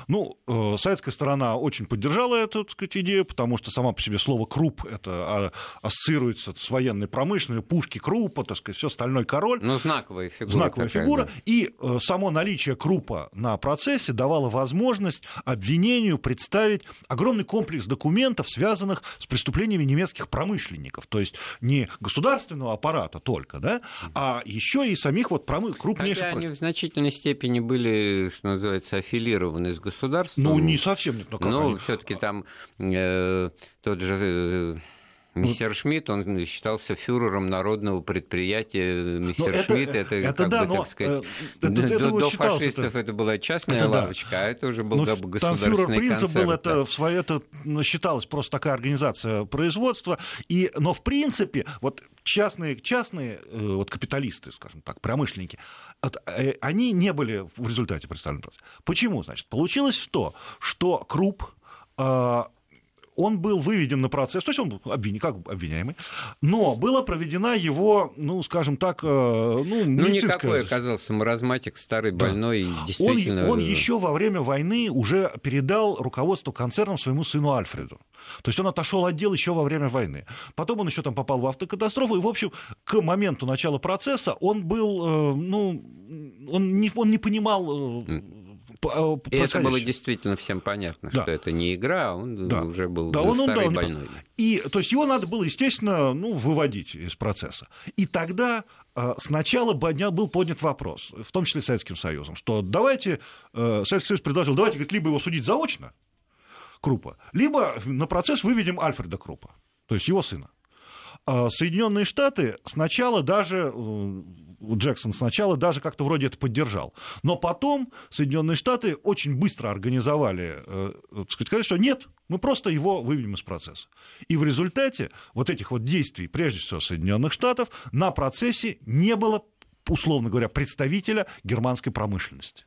Ну, э, советская сторона очень поддержала эту так сказать, идею, потому что сама по себе слово «круп» это а, ассоциируется с военной промышленностью, пушки крупа, так сказать, все остальной король. Ну, знаковая фигура. Знаковая такая, фигура. Да. И э, само наличие крупа на процессе давало возможность обвинению представить огромный комплекс документов, связанных с преступлениями немецких промышленников. То есть не государственного аппарата только, да, а еще и самих вот промы... крупнейших... Хотя они в значительной степени были, что называется, аффилированы с государством. Ну, не совсем нет. Но, но все-таки там э, тот же э, Мистер Шмидт, он считался фюрером народного предприятия. Мистер это, Шмидт, это, это как да, бы, так сказать, э, это, это до, до фашистов это, это была частная это лавочка, да. а это уже был ну, государственный там фюрер концерт. был, это, да. в свое, это считалось просто такая организация производства, и, но в принципе вот частные, частные э, вот капиталисты, скажем так, промышленники, э, они не были в результате представлены. Почему? Значит, получилось то, что Круп он был выведен на процесс, то есть он был обвин... как обвиняемый, но была проведена его, ну, скажем так, э, ну, ну никакой оказался маразматик, старый, больной, да. действительно... Он, он еще во время войны уже передал руководство концерном своему сыну Альфреду. То есть он отошел от дел еще во время войны. Потом он еще там попал в автокатастрофу, и, в общем, к моменту начала процесса он был, э, ну, он не, он не понимал э, И это было действительно всем понятно, да. что это не игра, а он да. уже был да, он, старый он, да, больной. И, то есть его надо было, естественно, ну, выводить из процесса. И тогда сначала был поднят вопрос, в том числе Советским Союзом, что давайте, Советский Союз предложил, давайте, говорит, либо его судить заочно, Крупа, либо на процесс выведем Альфреда Крупа, то есть его сына. Соединенные Штаты сначала даже э, Джексон сначала даже как-то вроде это поддержал. Но потом Соединенные Штаты очень быстро организовали, э, сказать, сказали, что нет, мы просто его выведем из процесса. И в результате вот этих вот действий, прежде всего Соединенных Штатов, на процессе не было, условно говоря, представителя германской промышленности.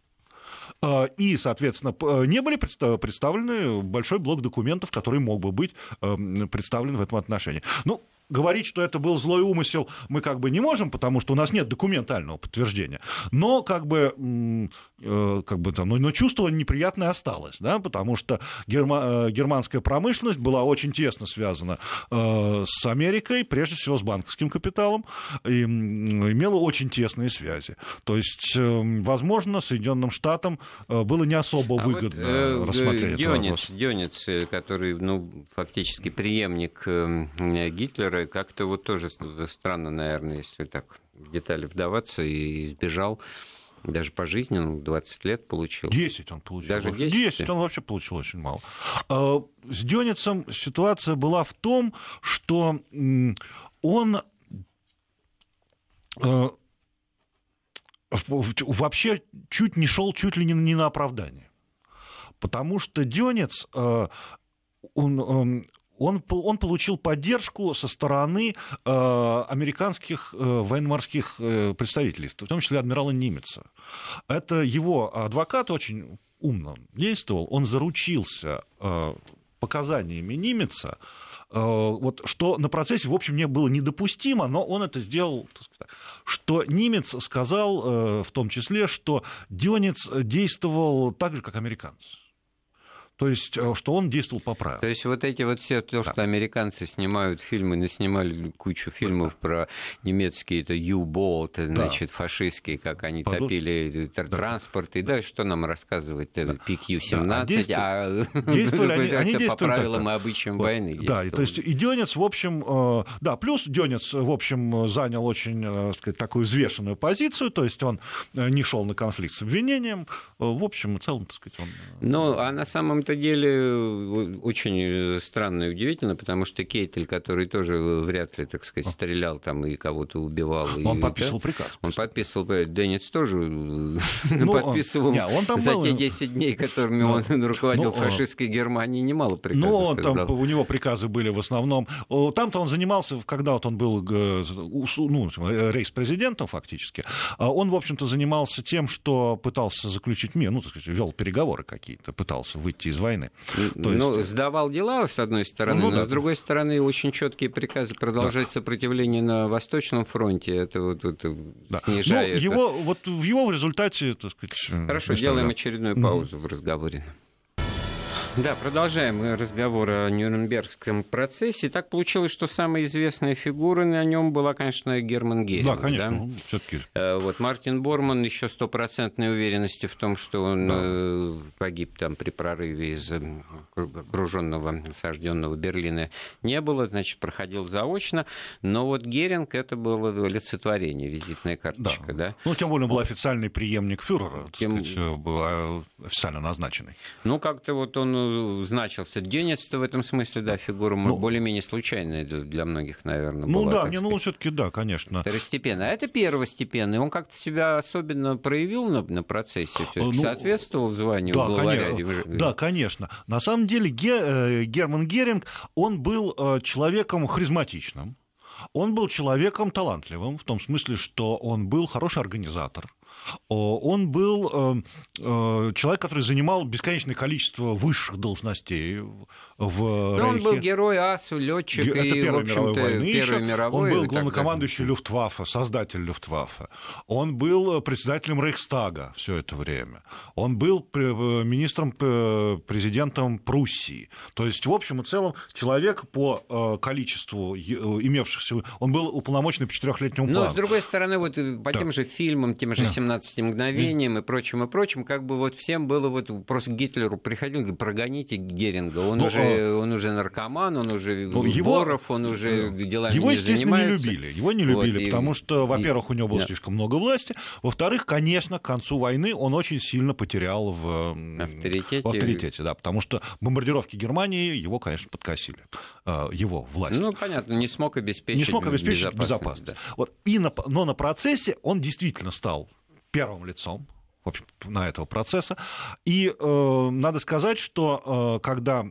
Э, и, соответственно, не были представлены большой блок документов, который мог бы быть эм, представлен в этом отношении. Ну, говорить, что это был злой умысел, мы как бы не можем, потому что у нас нет документального подтверждения. Но как бы, как бы там, но, но чувство неприятное осталось, да, потому что герма, э, германская промышленность была очень тесно связана э, с Америкой, прежде всего с банковским капиталом, и имела очень тесные связи. То есть, возможно, Соединенным Штатам было не особо а выгодно вот, э, рассмотреть Дёнец, Дёнец, который, ну, фактически преемник Гитлера, как-то вот тоже странно, наверное, если так в детали вдаваться, и избежал даже пожизненно 20 лет получил. 10 он получил. Даже 10? 10 он вообще получил очень мало. А, с Дёницем ситуация была в том, что он а, вообще чуть не шел чуть ли не на оправдание. Потому что Дёнец, а, он, он, он получил поддержку со стороны э, американских э, военно-морских э, представителей, в том числе адмирала Нимеца. Это его адвокат очень умно действовал, он заручился э, показаниями Нимеца, э, вот, что на процессе, в общем, не было недопустимо, но он это сделал, что немец сказал э, в том числе, что Дионец действовал так же, как американцы то есть э, что он действовал по правилам. То есть вот эти вот все, то, да. что американцы снимают фильмы, наснимали кучу фильмов да. про немецкие, это U-boat, значит, да. фашистские, как они Подо... топили да. транспорт, и да, что нам рассказывать, да. PQ-17, да. а, действу... а действовали они, они действовали по правилам и обычаям вот. войны. Да, и, то есть и Дёнец, в общем, э, да, плюс Дёнец, в общем, занял очень, э, так сказать, такую взвешенную позицию, то есть он не шел на конфликт с обвинением, в общем, в целом, так сказать, он... Ну, а на самом самом-то деле э, очень э, странно и удивительно, потому что Кейтель, который тоже вряд ли, так сказать, стрелял там и кого-то убивал. Он и подписывал это, приказ. Он подписывал, Деннис тоже э, ну, подписывал не, он там за был... те 10 дней, которыми но, он руководил ну, фашистской Германией, немало приказов. Ну, он там, у него приказы были в основном... Там-то он занимался, когда вот он был ну, рейс-президентом фактически, а он, в общем-то, занимался тем, что пытался заключить мир, ну, так сказать, вел переговоры какие-то, пытался выйти из войны. То ну, есть... сдавал дела, с одной стороны, ну, но да. с другой стороны, очень четкие приказы продолжать да. сопротивление на Восточном фронте. Это вот, вот да. снижает. Ну, его, вот в его результате, так сказать... Хорошо, делаем очередную паузу mm-hmm. в разговоре. Да, продолжаем разговор о Нюрнбергском процессе. Так получилось, что самая известная фигура на нем была, конечно, Герман Геринг. Да, конечно, да? все-таки. Э, вот Мартин Борман еще стопроцентной уверенности в том, что он да. Э, погиб там при прорыве из окруженного, осажденного Берлина не было, значит, проходил заочно. Но вот Геринг это было олицетворение, визитная карточка, да? да? Ну, тем более был официальный преемник фюрера, так тем... сказать, был официально назначенный. Ну, как-то вот он значился. Денец в этом смысле, да, фигура ну, более-менее случайная для многих, наверное, ну, была. Да, не, ну, все-таки да, конечно. Второстепенно. А это первостепенный. Он как-то себя особенно проявил на, на процессе, ну, соответствовал званию да, главаря. Конечно, да, конечно. На самом деле э, Герман Геринг, он был э, человеком харизматичным, он был человеком талантливым, в том смысле, что он был хороший организатор, он был эм, э, человек, который занимал бесконечное количество высших должностей в Но Рейхе. Он был герой АСУ, летчик Это и, Первой мировой войны Первой еще. Мировой, он был главнокомандующий Люфтваффе, создатель Люфтваффе. Он был председателем Рейхстага все это время. Он был э, министром, э, президентом Пруссии. То есть, в общем и целом, человек по количеству имевшихся... Он был уполномоченный по четырехлетнему плану. Но, с другой стороны, вот по да. тем же фильмам, тем же 17 18 мгновением и прочим, и прочим, как бы вот всем было вот просто Гитлеру приходил, говорит, прогоните Геринга, он, ну, уже, а... он уже наркоман, он уже ну, его, Боров, он уже делами его, не занимается. не любили, его не любили, вот, потому и... что, во-первых, у него было да. слишком много власти, во-вторых, конечно, к концу войны он очень сильно потерял в авторитете, в авторитете да, потому что бомбардировки Германии его, конечно, подкосили, э, его власть. Ну, понятно, не смог обеспечить, не смог обеспечить безопасность. безопасность. Да. Вот. И на, но на процессе он действительно стал первым лицом в общем, на этого процесса. И э, надо сказать, что э, когда,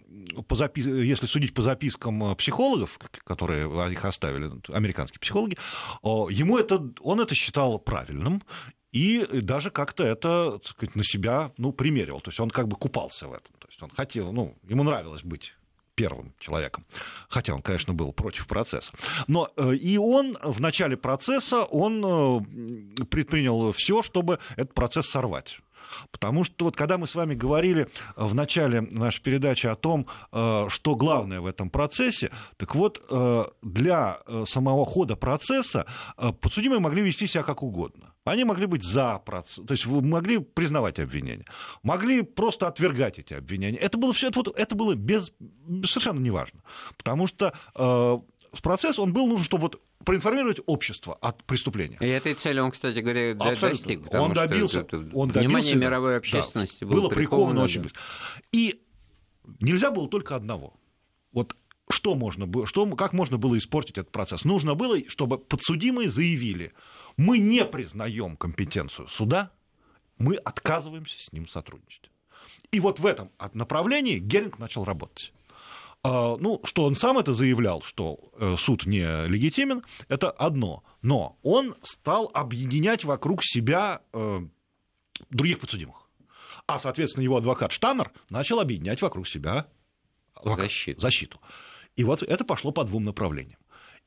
по запис... если судить по запискам психологов, которые их оставили, американские психологи, э, ему это, он это считал правильным, и даже как-то это сказать, на себя ну, примерил. То есть он как бы купался в этом. То есть он хотел, ну, ему нравилось быть первым человеком. Хотя он, конечно, был против процесса. Но э, и он в начале процесса, он э, предпринял все, чтобы этот процесс сорвать. Потому что вот когда мы с вами говорили в начале нашей передачи о том, э, что главное в этом процессе, так вот, э, для э, самого хода процесса подсудимые могли вести себя как угодно. Они могли быть за процесс, то есть могли признавать обвинения, могли просто отвергать эти обвинения. Это было все, это, вот, это было без, совершенно неважно, потому что э, процесс, он был нужен, чтобы вот проинформировать общество о преступлении. И этой цели он, кстати говоря, Абсолютно. достиг. Он добился, это, он добился. Внимание мировой общественности да, было, было приковано очень быстро. И нельзя было только одного. Вот что можно было, что, как можно было испортить этот процесс? Нужно было, чтобы подсудимые заявили, мы не признаем компетенцию суда, мы отказываемся с ним сотрудничать. И вот в этом направлении Геринг начал работать. А, ну, что он сам это заявлял, что э, суд не легитимен, это одно. Но он стал объединять вокруг себя э, других подсудимых. А, соответственно, его адвокат Штаммер начал объединять вокруг себя защиту. защиту. И вот это пошло по двум направлениям.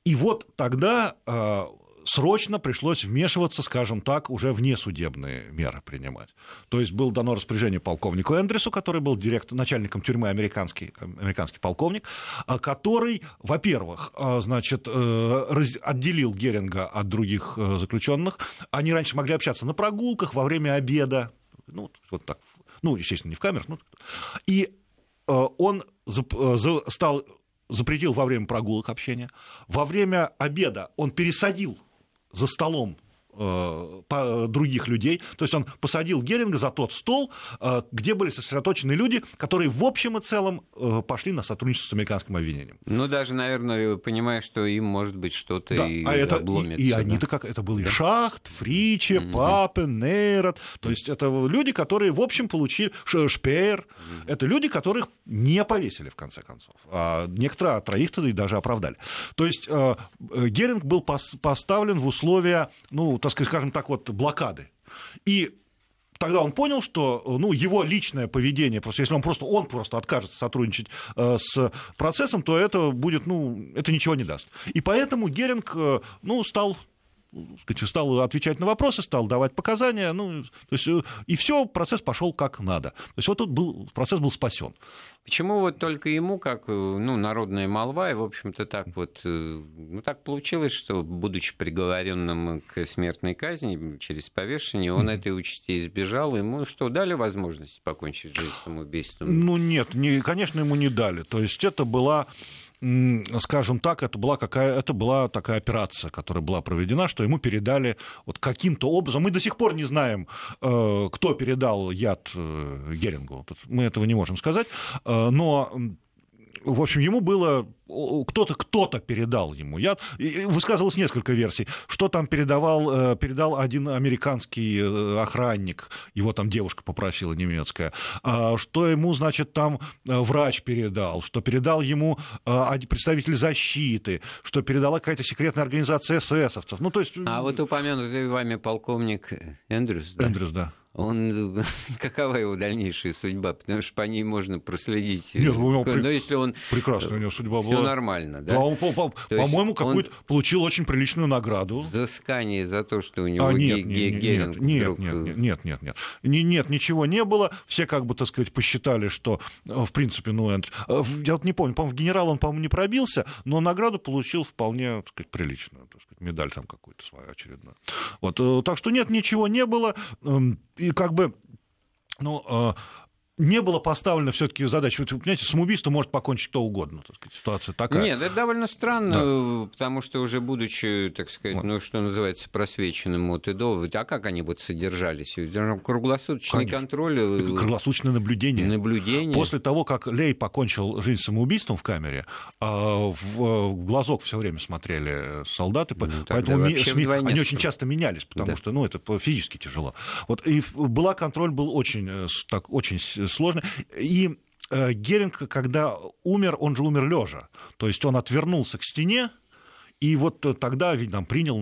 И вот тогда э, срочно пришлось вмешиваться, скажем так, уже внесудебные меры принимать. То есть было дано распоряжение полковнику Эндрису, который был директор, начальником тюрьмы американский, американский полковник, а, который, во-первых, а, значит, э, отделил Геринга от других э, заключенных. Они раньше могли общаться на прогулках, во время обеда, ну, вот так, ну, естественно, не в камерах, ну, и э, он стал запретил во время прогулок общения. Во время обеда он пересадил за столом других людей. То есть он посадил Геринга за тот стол, э, где были сосредоточены люди, которые в общем и целом э, пошли на сотрудничество с американским обвинением. Ну, даже, наверное, понимая, что им может быть что-то да, и а это, обломится. И, и да? они-то как... Это был и Шахт, Фриче, mm-hmm. Папен, Нейрот. То есть это люди, которые, в общем, получили... Шпеер. Mm-hmm. Это люди, которых не повесили, в конце концов. А некоторые, а троих-то и даже оправдали. То есть Геринг был поставлен в условия, ну, так сказать, скажем так, вот блокады. И тогда он понял, что ну, его личное поведение, просто если он просто, он просто откажется сотрудничать э, с процессом, то это будет, ну, это ничего не даст. И поэтому Геринг, э, ну, стал стал отвечать на вопросы, стал давать показания, ну, то есть, э, и все, процесс пошел как надо. То есть вот тут был, процесс был спасен. Почему вот только ему, как ну, народная молва, и, в общем-то, так вот, э, ну, так получилось, что, будучи приговоренным к смертной казни через повешение, он mm-hmm. этой участи избежал, ему что, дали возможность покончить жизнь самоубийством? Ну, нет, не, конечно, ему не дали. То есть это была скажем так, это была, какая, это была такая операция, которая была проведена, что ему передали вот каким-то образом. Мы до сих пор не знаем, э, кто передал яд э, Герингу. Мы этого не можем сказать. Э, но в общем, ему было кто-то кто-то передал ему. Я высказывалось несколько версий, что там передавал э, передал один американский э, охранник, его там девушка попросила немецкая, а что ему значит там э, врач передал, что передал ему представитель защиты, что передала какая-то секретная организация эсэсовцев. Ну то есть. А вот упомянутый вами полковник Эндрюс. Да? Эндрюс, да. Он, какова его дальнейшая судьба? Потому что по ней можно проследить. Нет, ну, Но при... если он... Прекрасная у него судьба была. Все нормально, да? да он, по- по- по-моему, какую-то он... получил очень приличную награду. Взыскание за то, что у него а, нет, ге- нет, Геринг нет, вдруг... нет, нет, нет, нет, нет, нет, нет, ничего не было. Все, как бы, так сказать, посчитали, что, в принципе, ну, я вот не помню, по-моему, в генерал он, по-моему, не пробился, но награду получил вполне, так сказать, приличную, так сказать, медаль там какую-то свою очередную. Вот, э, так что нет, ничего не было. И как бы ну, а, не было поставлено все-таки задача. Вы понимаете, самоубийство может покончить кто угодно. Так сказать, ситуация такая. Нет, это довольно странно, да. потому что уже будучи, так сказать, вот. ну, что называется, просвеченным от и до, а как они вот содержались? Круглосуточный Конечно. контроль. Э, Круглосуточное наблюдение. Наблюдение. После того, как Лей покончил жизнь самоубийством в камере, а, в глазок все время смотрели солдаты, ну, поэтому СМИ, они очень часто менялись, потому да. что ну, это физически тяжело. Вот, и была контроль был очень, э, так, очень сложно. И э, Геринг, когда умер, он же умер лежа. То есть он отвернулся к стене, и вот тогда, видно, принял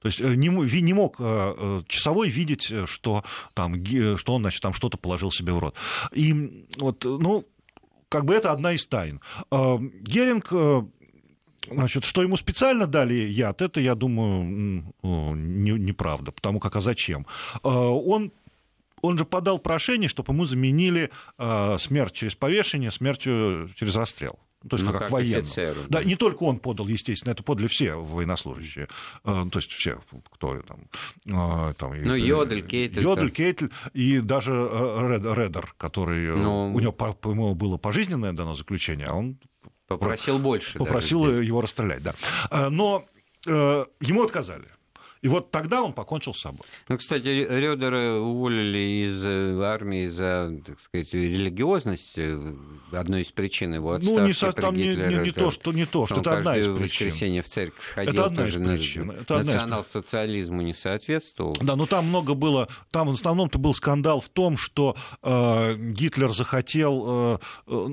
то есть э, не, не мог э, часовой видеть, что, там, что он значит, там что-то положил себе в рот. И вот, ну, как бы это одна из тайн. Геринг Значит, что ему специально дали яд, это, я думаю, неправда, потому как, а зачем? Он он же подал прошение, чтобы ему заменили э, смерть через повешение смертью через расстрел. То есть ну, как, как. Офицеру, да. да, не только он подал, естественно, это подали все военнослужащие. Э, то есть все, кто там... Э, там ну, Йодель, Кейтель. Йодель, Кейтель и даже Ред, Редер, который... Ну... У него, по-моему, было пожизненное дано заключение, а он... Попросил больше. Попросил его расстрелять, да. Но ему отказали. И вот тогда он покончил с собой. Ну, кстати, Рёдера уволили из э, армии за, так сказать, религиозность. Э, одной из причин его отставки. Ну, не, со, там не, не, не то, что не то, что это одна из причин. воскресенье в церковь ходил. Это одна из причин. Это национал-социализму не соответствовал. Да, но там много было... Там в основном-то был скандал в том, что э, Гитлер захотел... Э, э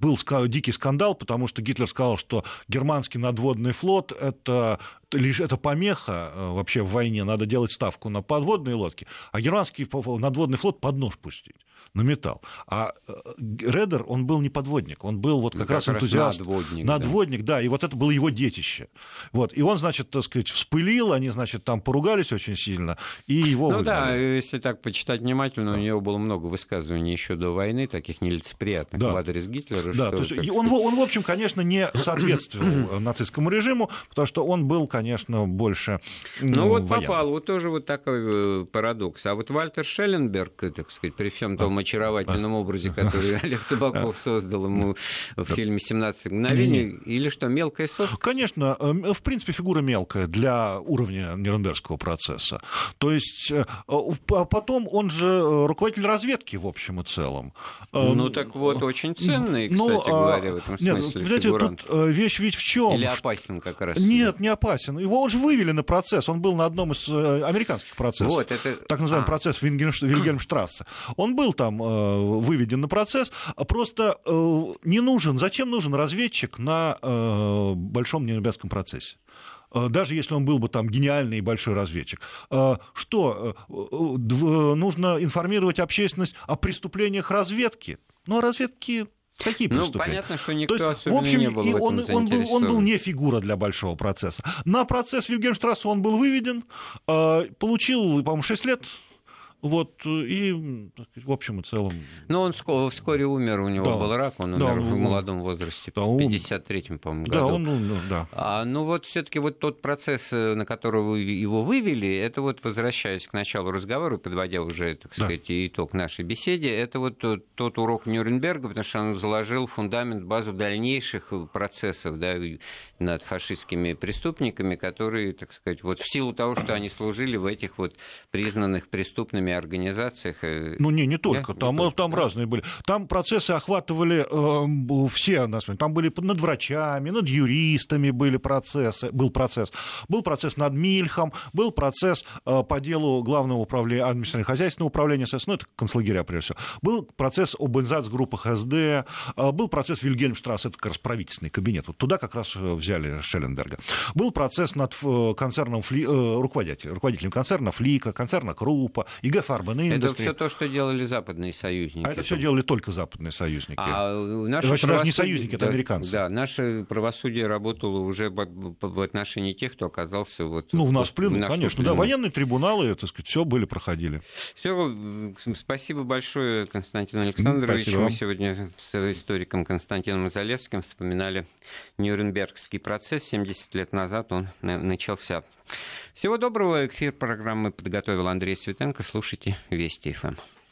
был дикий скандал, потому что Гитлер сказал, что германский надводный флот — это лишь это помеха э, вообще в войне, надо делать ставку на подводные лодки, а германский надводный флот под нож пустить на металл. А э, Редер, он был не подводник, он был вот как, как раз энтузиаст. Надводник, надводник да. да, и вот это было его детище. Вот, и он, значит, так сказать, вспылил, они, значит, там поругались очень сильно, и его Ну выгнали. да, если так почитать внимательно, да. у него было много высказываний еще до войны, таких нелицеприятных да. в адрес Гитлера. Да, что, то есть он, сказать... он, в общем, конечно, не соответствовал нацистскому режиму, потому что он был, конечно, больше Ну, ну вот военным. попал, вот тоже вот такой э, парадокс. А вот Вальтер Шелленберг, так сказать, при всем том очаровательном образе, который Олег Табаков создал ему в фильме «17 мгновений», или что, мелкая сошка? Конечно, эм, в принципе, фигура мелкая для уровня Нюрнбергского процесса. То есть э, а потом он же э, руководитель разведки в общем и целом. Ну так вот, очень ценный, ну, кстати ну, говоря, в этом смысле Нет, понимаете, тут э, вещь ведь в чем? Или опасен как раз? Нет, не опасен. Его он же вывели на процесс, он был на одном из американских процессов. Вот, это... Так называемый а. процесс Вильгельмштрассе. Он был там э, выведен на процесс. Просто э, не нужен, зачем нужен разведчик на э, большом Нюрнбергском процессе? даже если он был бы там гениальный и большой разведчик. Что, нужно информировать общественность о преступлениях разведки? Ну, а разведки Какие ну, преступления? Ну, понятно, что никто То есть, в общем, не был и он, он, был, он был не фигура для большого процесса. На процесс Вильгельмштрассе он был выведен, получил, по-моему, 6 лет вот, и, в общем и целом... Но он вскоре умер, у него да. был рак, он умер да, в молодом возрасте, да, в 53-м, по-моему, году. Да, он, ну, да. А, ну вот все таки вот тот процесс, э, на который его вывели, это вот, возвращаясь к началу разговора, подводя уже, так сказать, да. итог нашей беседе, это вот тот, тот урок Нюрнберга, потому что он заложил фундамент, базу дальнейших процессов да, над фашистскими преступниками, которые, так сказать, вот в силу того, что они служили в этих вот признанных преступными разными организациях. Э, ну, не, не только. Да? Там, не там только, разные были. Там процессы охватывали э, все. Там были над врачами, над юристами были процессы, был процесс. Был процесс над Мильхом, был процесс э, по делу главного управления, административного хозяйственного управления СС, ну, это концлагеря, прежде всего. Был процесс об группах СД, э, был процесс Вильгельмштрасс, это как раз правительственный кабинет. Вот туда как раз э, взяли Шелленберга. Был процесс над э, концерном Фли, э, руководителем, руководителем концерна Флика, концерна Крупа, ИГ фарбенной индустрии. Это все то, что делали западные союзники. А это все делали только западные союзники. А наши Вообще даже не союзники, это да, американцы. Да, наше правосудие работало уже в отношении тех, кто оказался вот... Ну, в нас в плену, конечно. Плену. Да, военные трибуналы, так сказать, все были, проходили. Все, спасибо большое, Константин Александрович. Спасибо. Мы сегодня с историком Константином Залесским вспоминали Нюрнбергский процесс. 70 лет назад он начался. Всего доброго. Эфир программы подготовил Андрей Светенко. Слушайте Вести ФМ.